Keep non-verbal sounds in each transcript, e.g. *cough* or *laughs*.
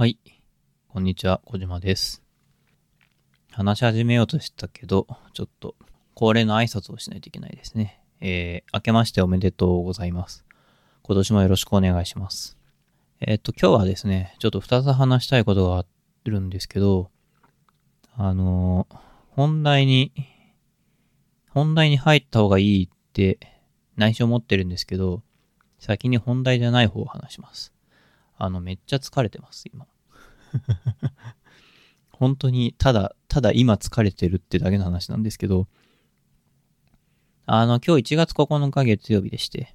はい。こんにちは、小島です。話し始めようとしたけど、ちょっと恒例の挨拶をしないといけないですね。えー、明けましておめでとうございます。今年もよろしくお願いします。えっ、と、今日はですね、ちょっと二つ話したいことがあるんですけど、あのー本題に、本題に入った方がいいって内緒持ってるんですけど、先に本題じゃない方を話します。あの、めっちゃ疲れてます、今。*laughs* 本当に、ただ、ただ今疲れてるってだけの話なんですけど、あの、今日1月9日月曜日でして、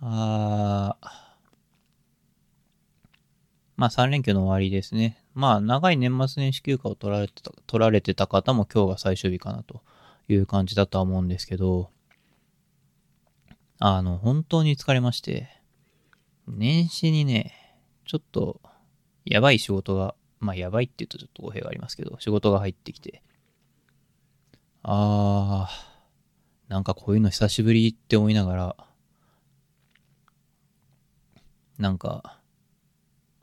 あー、まあ3連休の終わりですね。まあ長い年末年始休暇を取られてた、取られてた方も今日が最終日かなという感じだとは思うんですけど、あの、本当に疲れまして、年始にね、ちょっと、やばい仕事が、まあやばいって言うとちょっと語弊がありますけど、仕事が入ってきて、あー、なんかこういうの久しぶりって思いながら、なんか、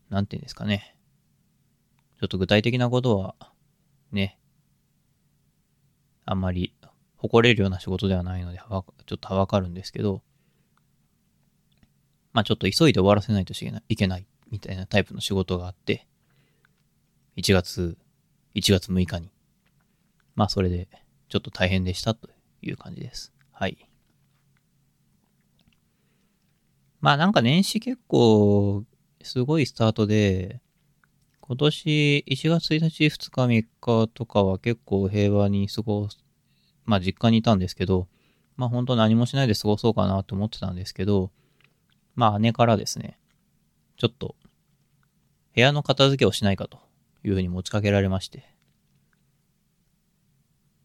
なんていうんですかね。ちょっと具体的なことは、ね、あんまり誇れるような仕事ではないので、ちょっとはわかるんですけど、まあちょっと急いで終わらせないといけないいけないみたいなタイプの仕事があって、1月、1月6日に。まあそれで、ちょっと大変でしたという感じです。はい。まあなんか年始結構、すごいスタートで、今年1月1日、2日、3日とかは結構平和に過ごす、まあ実家にいたんですけど、まあ本当何もしないで過ごそうかなと思ってたんですけど、まあ姉からですね、ちょっと部屋の片付けをしないかというふうに持ちかけられまして、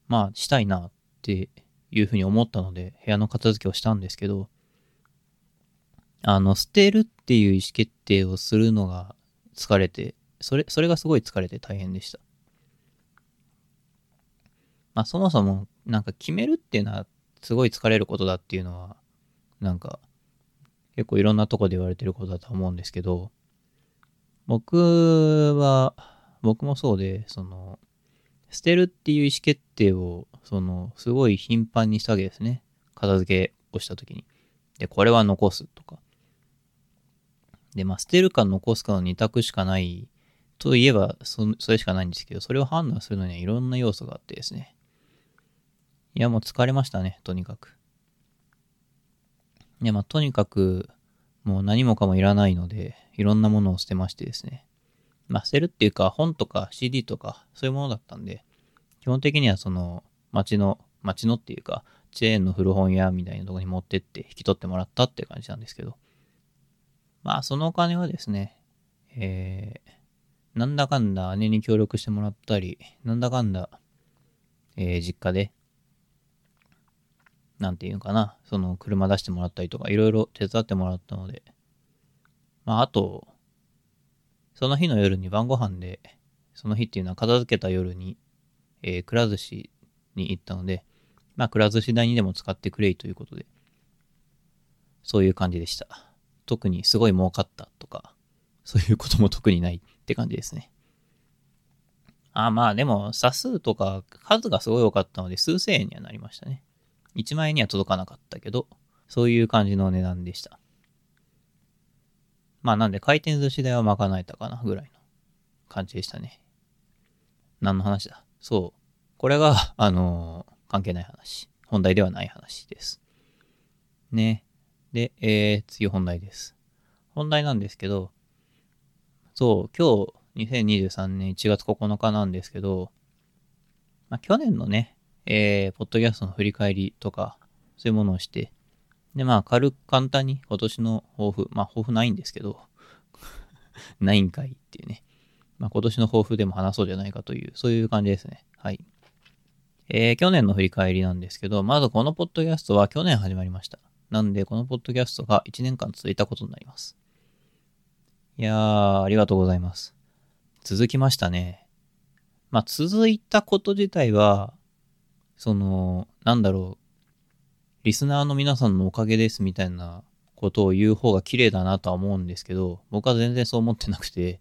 まあしたいなっていうふうに思ったので部屋の片付けをしたんですけど、あの、捨てるっていう意思決定をするのが疲れて、それ、それがすごい疲れて大変でした。まあそもそもなんか決めるっていうのはすごい疲れることだっていうのは、なんか結構いろんなとこで言われてることだと思うんですけど、僕は、僕もそうで、その、捨てるっていう意思決定を、その、すごい頻繁にしたわけですね。片付けをしたときに。で、これは残すとか。で、まあ、捨てるか残すかの二択しかないといえばそ、それしかないんですけど、それを判断するのにはいろんな要素があってですね。いや、もう疲れましたね、とにかく。いや、まあ、とにかく、もう何もかもいらないので、いろんなものを捨てましてですね。まあ、捨てるっていうか、本とか CD とか、そういうものだったんで、基本的にはその、街の、街のっていうか、チェーンの古本屋みたいなとこに持ってって引き取ってもらったっていう感じなんですけど。まあ、そのお金はですね、えー、なんだかんだ姉に協力してもらったり、なんだかんだ、えー、実家で、なんていうかな、その車出してもらったりとか、いろいろ手伝ってもらったので、まあ、あと、その日の夜に晩ご飯で、その日っていうのは片付けた夜に、えー、くら寿司に行ったので、まあ、くら寿司代にでも使ってくれいということで、そういう感じでした。特にすごい儲かったとか、そういうことも特にないって感じですね。あまあでも、差数とか数がすごい多かったので、数千円にはなりましたね。1万円には届かなかったけど、そういう感じの値段でした。まあなんで回転寿司代は賄えたかなぐらいの感じでしたね。何の話だ？そう。これが、*laughs* あのー関係ない話。本題ではない話です。ね。で、えー、次本題です。本題なんですけど、そう、今日2023年1月9日なんですけど、まあ去年のね、えー、ポッドキャストの振り返りとか、そういうものをして、で、まあ、軽く簡単に今年の抱負、まあ、抱負ないんですけど、*laughs* ないんかいっていうね。まあ、今年の抱負でも話そうじゃないかという、そういう感じですね。はい。えー、去年の振り返りなんですけど、まずこのポッドキャストは去年始まりました。なんで、このポッドキャストが1年間続いたことになります。いやー、ありがとうございます。続きましたね。まあ、続いたこと自体は、その、なんだろう、リスナーの皆さんのおかげですみたいなことを言う方が綺麗だなとは思うんですけど、僕は全然そう思ってなくて、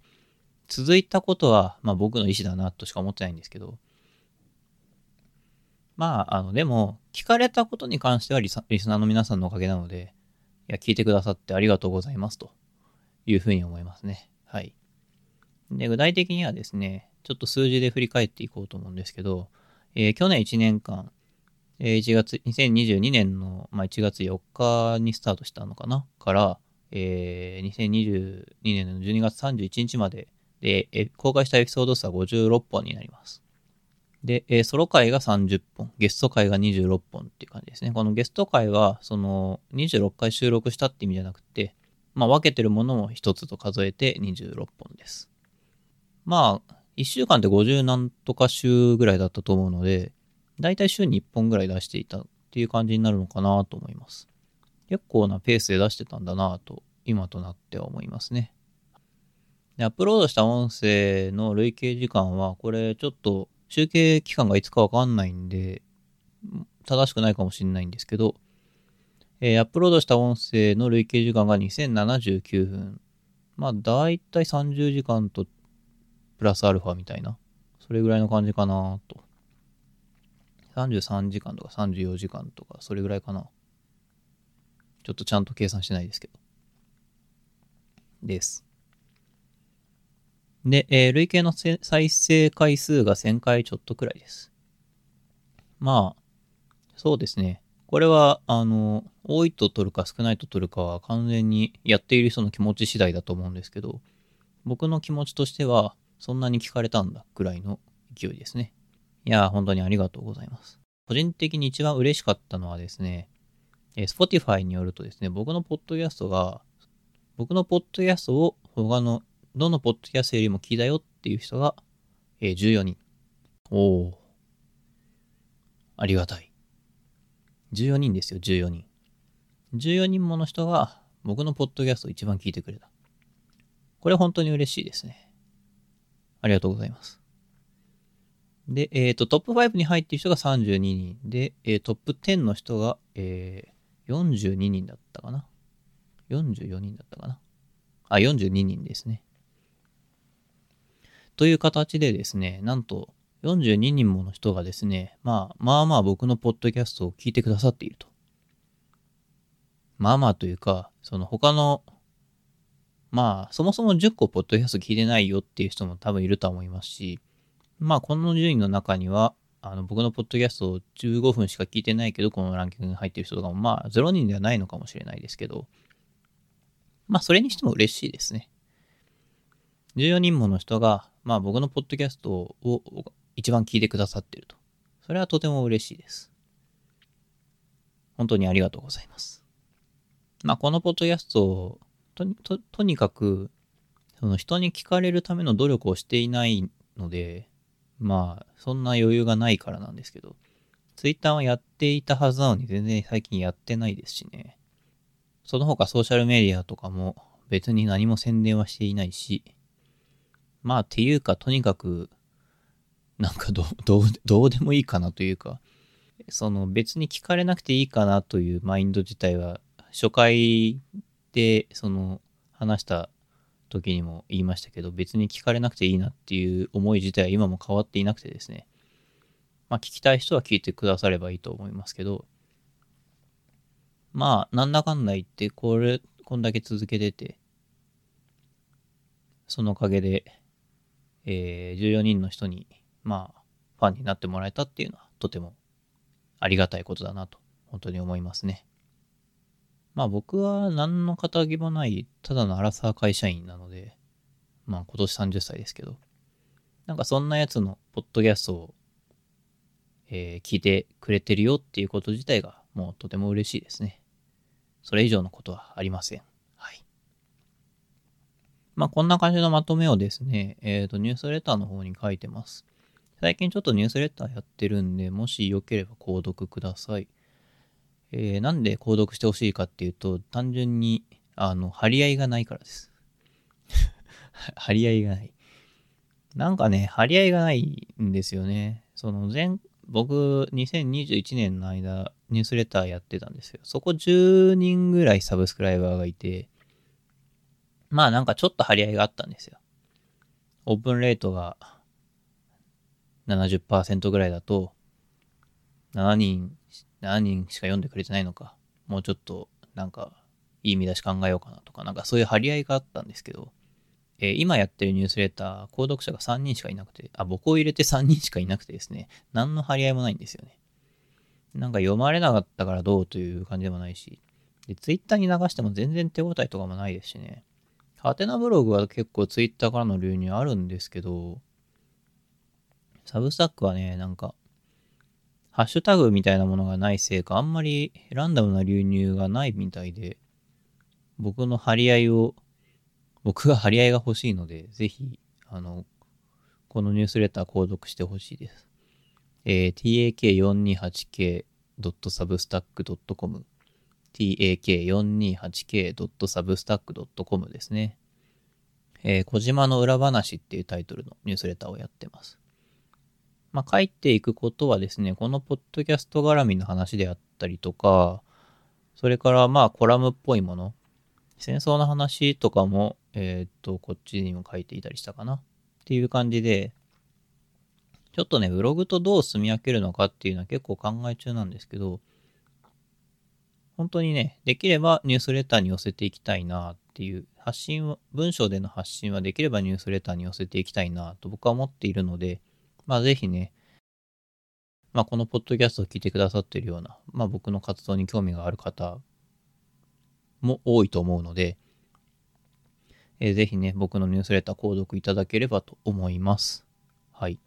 続いたことは、まあ僕の意思だなとしか思ってないんですけど、まあ、あの、でも、聞かれたことに関してはリスナーの皆さんのおかげなので、いや、聞いてくださってありがとうございますというふうに思いますね。はい。で、具体的にはですね、ちょっと数字で振り返っていこうと思うんですけど、えー、去年1年間、えー、1月、2022年の、まあ、1月4日にスタートしたのかな？から、えー、2022年の12月31日までで、えー、公開したエピソード数は56本になります。で、えー、ソロ回が30本、ゲスト回が26本っていう感じですね。このゲスト回は、その、26回収録したって意味じゃなくて、まあ、分けてるものも一つと数えて26本です。まあ、1週間で50何とか週ぐらいだったと思うので、だいたい週に1本ぐらい出していたっていう感じになるのかなと思います。結構なペースで出してたんだなと、今となっては思いますね。アップロードした音声の累計時間は、これちょっと集計期間がいつかわかんないんで、正しくないかもしれないんですけど、えー、アップロードした音声の累計時間が2079分。まあ、だいたい30時間とプラスアルファみたいな。それぐらいの感じかなと。33時間とか34時間とか、それぐらいかな。ちょっとちゃんと計算してないですけど。です。で、えー、累計の再生回数が1000回ちょっとくらいです。まあ、そうですね。これは、あの、多いと取るか少ないと取るかは完全にやっている人の気持ち次第だと思うんですけど、僕の気持ちとしては、そんなに聞かれたんだくらいの勢いですね。いやー、本当にありがとうございます。個人的に一番嬉しかったのはですね、えー、Spotify によるとですね、僕のポッドキャストが、僕のポッドキャストを他のどのポッドキャストよりも聞いたよっていう人が、えー、14人。おお。ありがたい。14人ですよ、14人。14人もの人が僕のポッドキャストを一番聞いてくれた。これ本当に嬉しいですね。ありがとうございます。で、えっ、ー、と、トップ5に入っている人が32人で、えー、トップ10の人が、えー、42人だったかな。44人だったかな。あ、42人ですね。という形でですね、なんと42人もの人がですね、まあ、まあまあ僕のポッドキャストを聞いてくださっていると。まあまあというか、その他の、まあ、そもそも10個ポッドキャスト聞いてないよっていう人も多分いると思いますし、まあ、この順位の中には、あの、僕のポッドキャストを15分しか聞いてないけど、このランキングに入ってる人とかも、まあ、0人ではないのかもしれないですけど、まあ、それにしても嬉しいですね。14人もの人が、まあ、僕のポッドキャストを一番聞いてくださってると。それはとても嬉しいです。本当にありがとうございます。まあ、このポッドキャストをと、と、とにかく、その人に聞かれるための努力をしていないので、まあ、そんな余裕がないからなんですけど、ツイッターはやっていたはずなのに全然最近やってないですしね。その他ソーシャルメディアとかも別に何も宣伝はしていないし、まあっていうかとにかく、なんかど *laughs* どう、どうでもいいかなというか、その別に聞かれなくていいかなというマインド自体は初回でその話した時にも言いましたけど、別に聞かれなくていいなっていう思い自体は今も変わっていなくてですね。まあ聞きたい人は聞いてくださればいいと思いますけど、まあなんだかんだ言ってこれ、こんだけ続けてて、そのおかげで、えー、14人の人に、まあ、ファンになってもらえたっていうのはとてもありがたいことだなと、本当に思いますね。まあ僕は何の肩書もない、ただのアラサー会社員なので、まあ今年30歳ですけど、なんかそんなやつのポッドキャストを、えー、聞いてくれてるよっていうこと自体がもうとても嬉しいですね。それ以上のことはありません。はい。まあこんな感じのまとめをですね、えっ、ー、とニュースレターの方に書いてます。最近ちょっとニュースレターやってるんで、もしよければ購読ください。えー、なんで購読してほしいかっていうと、単純に、あの、張り合いがないからです。*laughs* 張り合いがない。なんかね、張り合いがないんですよね。その前、僕、2021年の間、ニュースレターやってたんですよ。そこ10人ぐらいサブスクライバーがいて、まあなんかちょっと張り合いがあったんですよ。オープンレートが70%ぐらいだと、7人、7人しか読んでくれてないのか。もうちょっと、なんか、いい見出し考えようかなとか、なんかそういう張り合いがあったんですけど、えー、今やってるニュースレター、購読者が3人しかいなくて、あ、僕を入れて3人しかいなくてですね、何の張り合いもないんですよね。なんか読まれなかったからどうという感じでもないし、で、ツイッターに流しても全然手応えとかもないですしね。ハテナブログは結構ツイッターからの流入あるんですけど、サブスタックはね、なんか、ハッシュタグみたいなものがないせいか、あんまりランダムな流入がないみたいで、僕の張り合いを、僕が張り合いが欲しいので、ぜひ、あの、このニュースレター購読してほしいです。えー、tak428k.substack.com tak428k.substack.com ですね。えー、小島の裏話っていうタイトルのニュースレターをやってます。まあ、書いていくことはですね、このポッドキャスト絡みの話であったりとか、それからまあコラムっぽいもの、戦争の話とかも、えー、っと、こっちにも書いていたりしたかなっていう感じで、ちょっとね、ブログとどう住み分けるのかっていうのは結構考え中なんですけど、本当にね、できればニュースレターに寄せていきたいなっていう、発信は、文章での発信はできればニュースレターに寄せていきたいなと僕は思っているので、まあぜひね、まあこのポッドキャストを聞いてくださってるような、まあ僕の活動に興味がある方も多いと思うので、えー、ぜひね、僕のニュースレター購読いただければと思います。はい。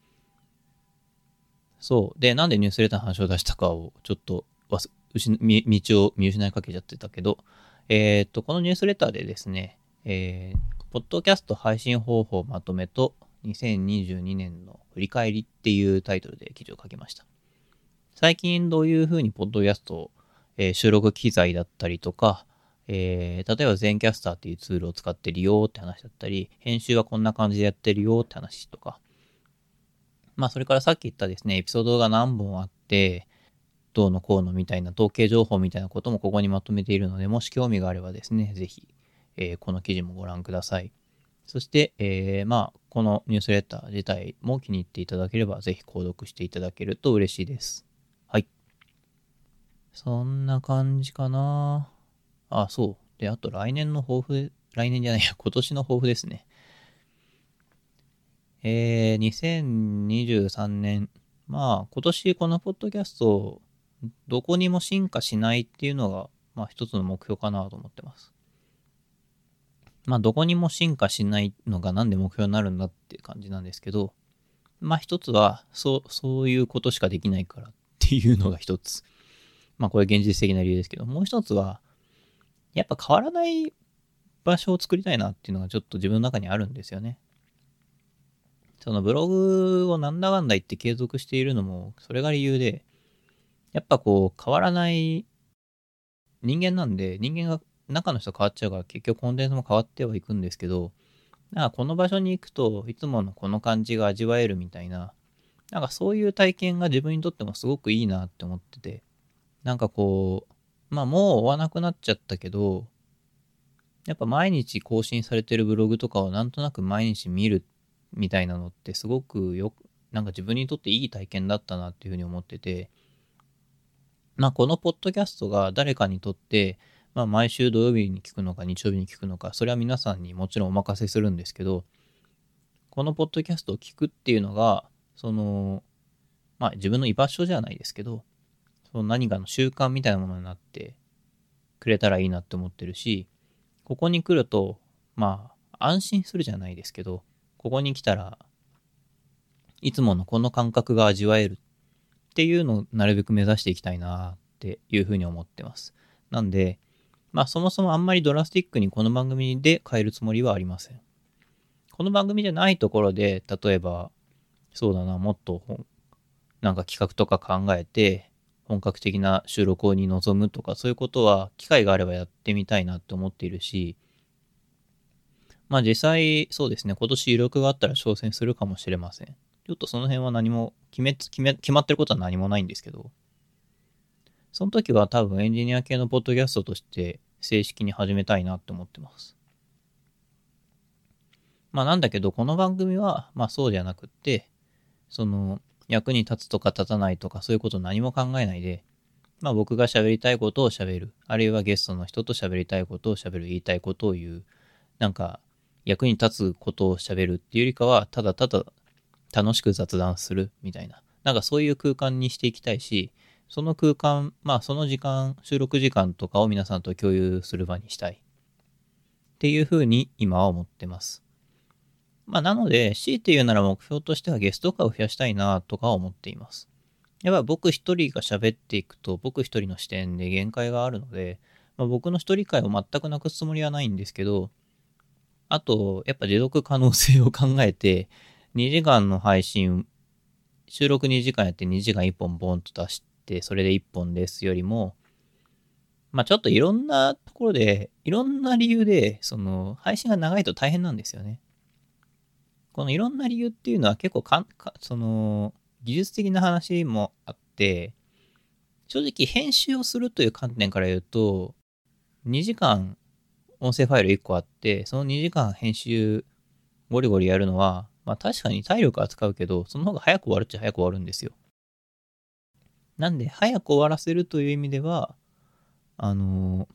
そう。で、なんでニュースレターの話を出したかをちょっと道を見失いかけちゃってたけど、えっ、と、このニュースレターでですね、えー、ポッドキャスト配信方法まとめと2022年の振り返りっていうタイトルで記事を書きました。最近どういうふうにポッドキャストを、えー、収録機材だったりとか、えー、例えば全キャスターっていうツールを使ってるよって話だったり、編集はこんな感じでやってるよって話とか、まあそれからさっき言ったですね、エピソードが何本あって、どうのこうのみたいな統計情報みたいなこともここにまとめているので、もし興味があればですね、ぜひ、えー、この記事もご覧ください。そして、えー、まあ、このニュースレター自体も気に入っていただければ、ぜひ購読していただけると嬉しいです。はい。そんな感じかなあ、そう。で、あと来年の抱負、来年じゃないや、今年の抱負ですね。えー、2023年。まあ、今年このポッドキャスト、どこにも進化しないっていうのが、まあ一つの目標かなと思ってます。まあ、どこにも進化しないのがなんで目標になるんだっていう感じなんですけど、まあ一つは、そう、そういうことしかできないからっていうのが一つ。*laughs* まあこれ現実的な理由ですけど、もう一つは、やっぱ変わらない場所を作りたいなっていうのがちょっと自分の中にあるんですよね。そのブログをなんだかんだ言って継続しているのも、それが理由で、やっぱこう変わらない人間なんで、人間が中の人変わっちゃうから結局コンテンツも変わってはいくんですけど、なんかこの場所に行くといつものこの感じが味わえるみたいな、なんかそういう体験が自分にとってもすごくいいなって思ってて、なんかこう、まあもう追わなくなっちゃったけど、やっぱ毎日更新されてるブログとかをなんとなく毎日見るみたいなのってすごくよくなんか自分にとっていい体験だったなっていうふうに思ってて、まあこのポッドキャストが誰かにとってまあ、毎週土曜日に聞くのか日曜日に聞くのか、それは皆さんにもちろんお任せするんですけど、このポッドキャストを聞くっていうのが、その、まあ自分の居場所じゃないですけど、その何かの習慣みたいなものになってくれたらいいなって思ってるし、ここに来ると、まあ安心するじゃないですけど、ここに来たらいつものこの感覚が味わえるっていうのをなるべく目指していきたいなっていうふうに思ってます。なんで、まあそもそもあんまりドラスティックにこの番組で変えるつもりはありません。この番組じゃないところで、例えば、そうだな、もっとなんか企画とか考えて、本格的な収録に臨むとか、そういうことは機会があればやってみたいなって思っているし、まあ実際、そうですね、今年余力があったら挑戦するかもしれません。ちょっとその辺は何も決め、決め、決まってることは何もないんですけど、その時は多分エンジニア系のポッドキャストとして正式に始めたいなって思ってます。まあなんだけど、この番組は、まあそうじゃなくって、その、役に立つとか立たないとかそういうこと何も考えないで、まあ僕が喋りたいことを喋る。あるいはゲストの人と喋りたいことを喋る。言いたいことを言う。なんか、役に立つことを喋るっていうよりかは、ただただ楽しく雑談するみたいな。なんかそういう空間にしていきたいし、その空間、まあその時間、収録時間とかを皆さんと共有する場にしたい。っていうふうに今は思ってます。まあなので、強いて言うなら目標としてはゲスト化を増やしたいなとか思っています。やっぱ僕一人が喋っていくと僕一人の視点で限界があるので、まあ、僕の一人会を全くなくすつもりはないんですけど、あと、やっぱ持続可能性を考えて、2時間の配信、収録2時間やって2時間1本ボンと出してて、それで1本ですよりも、まあちょっといろんなところで、いろんな理由で、その、配信が長いと大変なんですよね。このいろんな理由っていうのは結構かんか、その、技術的な話もあって、正直編集をするという観点から言うと、2時間音声ファイル1個あって、その2時間編集ゴリゴリやるのは、まあ確かに体力は使うけど、その方が早く終わるっちゃ早く終わるんですよ。なんで、早く終わらせるという意味では、あの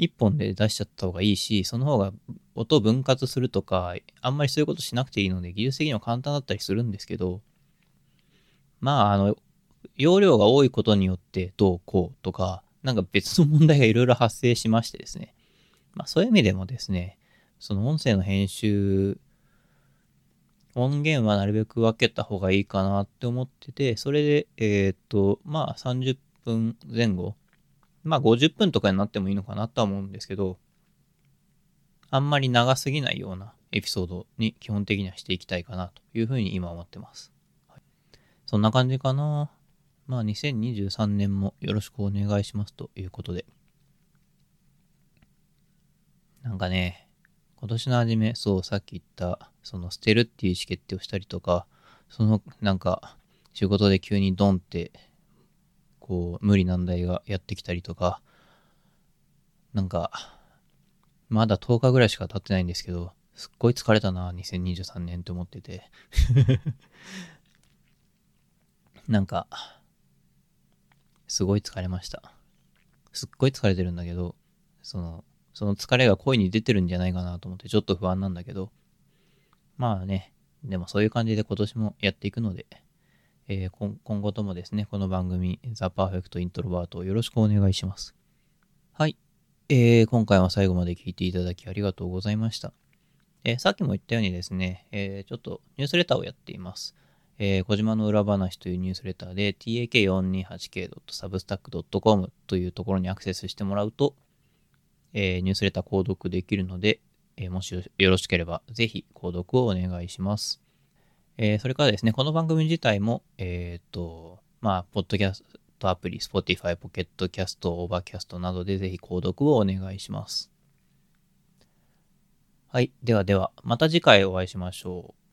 ー、1本で出しちゃった方がいいし、その方が音を分割するとか、あんまりそういうことしなくていいので、技術的には簡単だったりするんですけど、まあ、あの、容量が多いことによってどうこうとか、なんか別の問題がいろいろ発生しましてですね。まあそういう意味でもですね、その音声の編集、音源はなるべく分けた方がいいかなって思ってて、それで、えー、っと、まあ30分前後、まあ50分とかになってもいいのかなとは思うんですけど、あんまり長すぎないようなエピソードに基本的にはしていきたいかなというふうに今思ってます。はい、そんな感じかな。まあ2023年もよろしくお願いしますということで。なんかね、今年の初め、そう、さっき言った、その捨てるっていう意思決定をしたりとか、その、なんか、仕事で急にドンって、こう、無理難題がやってきたりとか、なんか、まだ10日ぐらいしか経ってないんですけど、すっごい疲れたな、2023年って思ってて。*laughs* なんか、すごい疲れました。すっごい疲れてるんだけど、その、その疲れが声に出てるんじゃないかなと思ってちょっと不安なんだけど、まあね、でもそういう感じで今年もやっていくので、えー、今後ともですね、この番組、ザ・パーフェクト・イントロバートをよろしくお願いします。はい。えー、今回は最後まで聞いていただきありがとうございました。えー、さっきも言ったようにですね、えー、ちょっとニュースレターをやっています。えー、小島の裏話というニュースレターで tak428k.substack.com というところにアクセスしてもらうと、えー、ニュースレター購読できるので、えー、もしよろしければぜひ購読をお願いします。えー、それからですね、この番組自体も、えっ、と、まあ、ポッドキャストアプリ、Spotify、 Pocket Casts、 Overcast などでぜひ購読をお願いします。はい。ではでは、また次回お会いしましょう。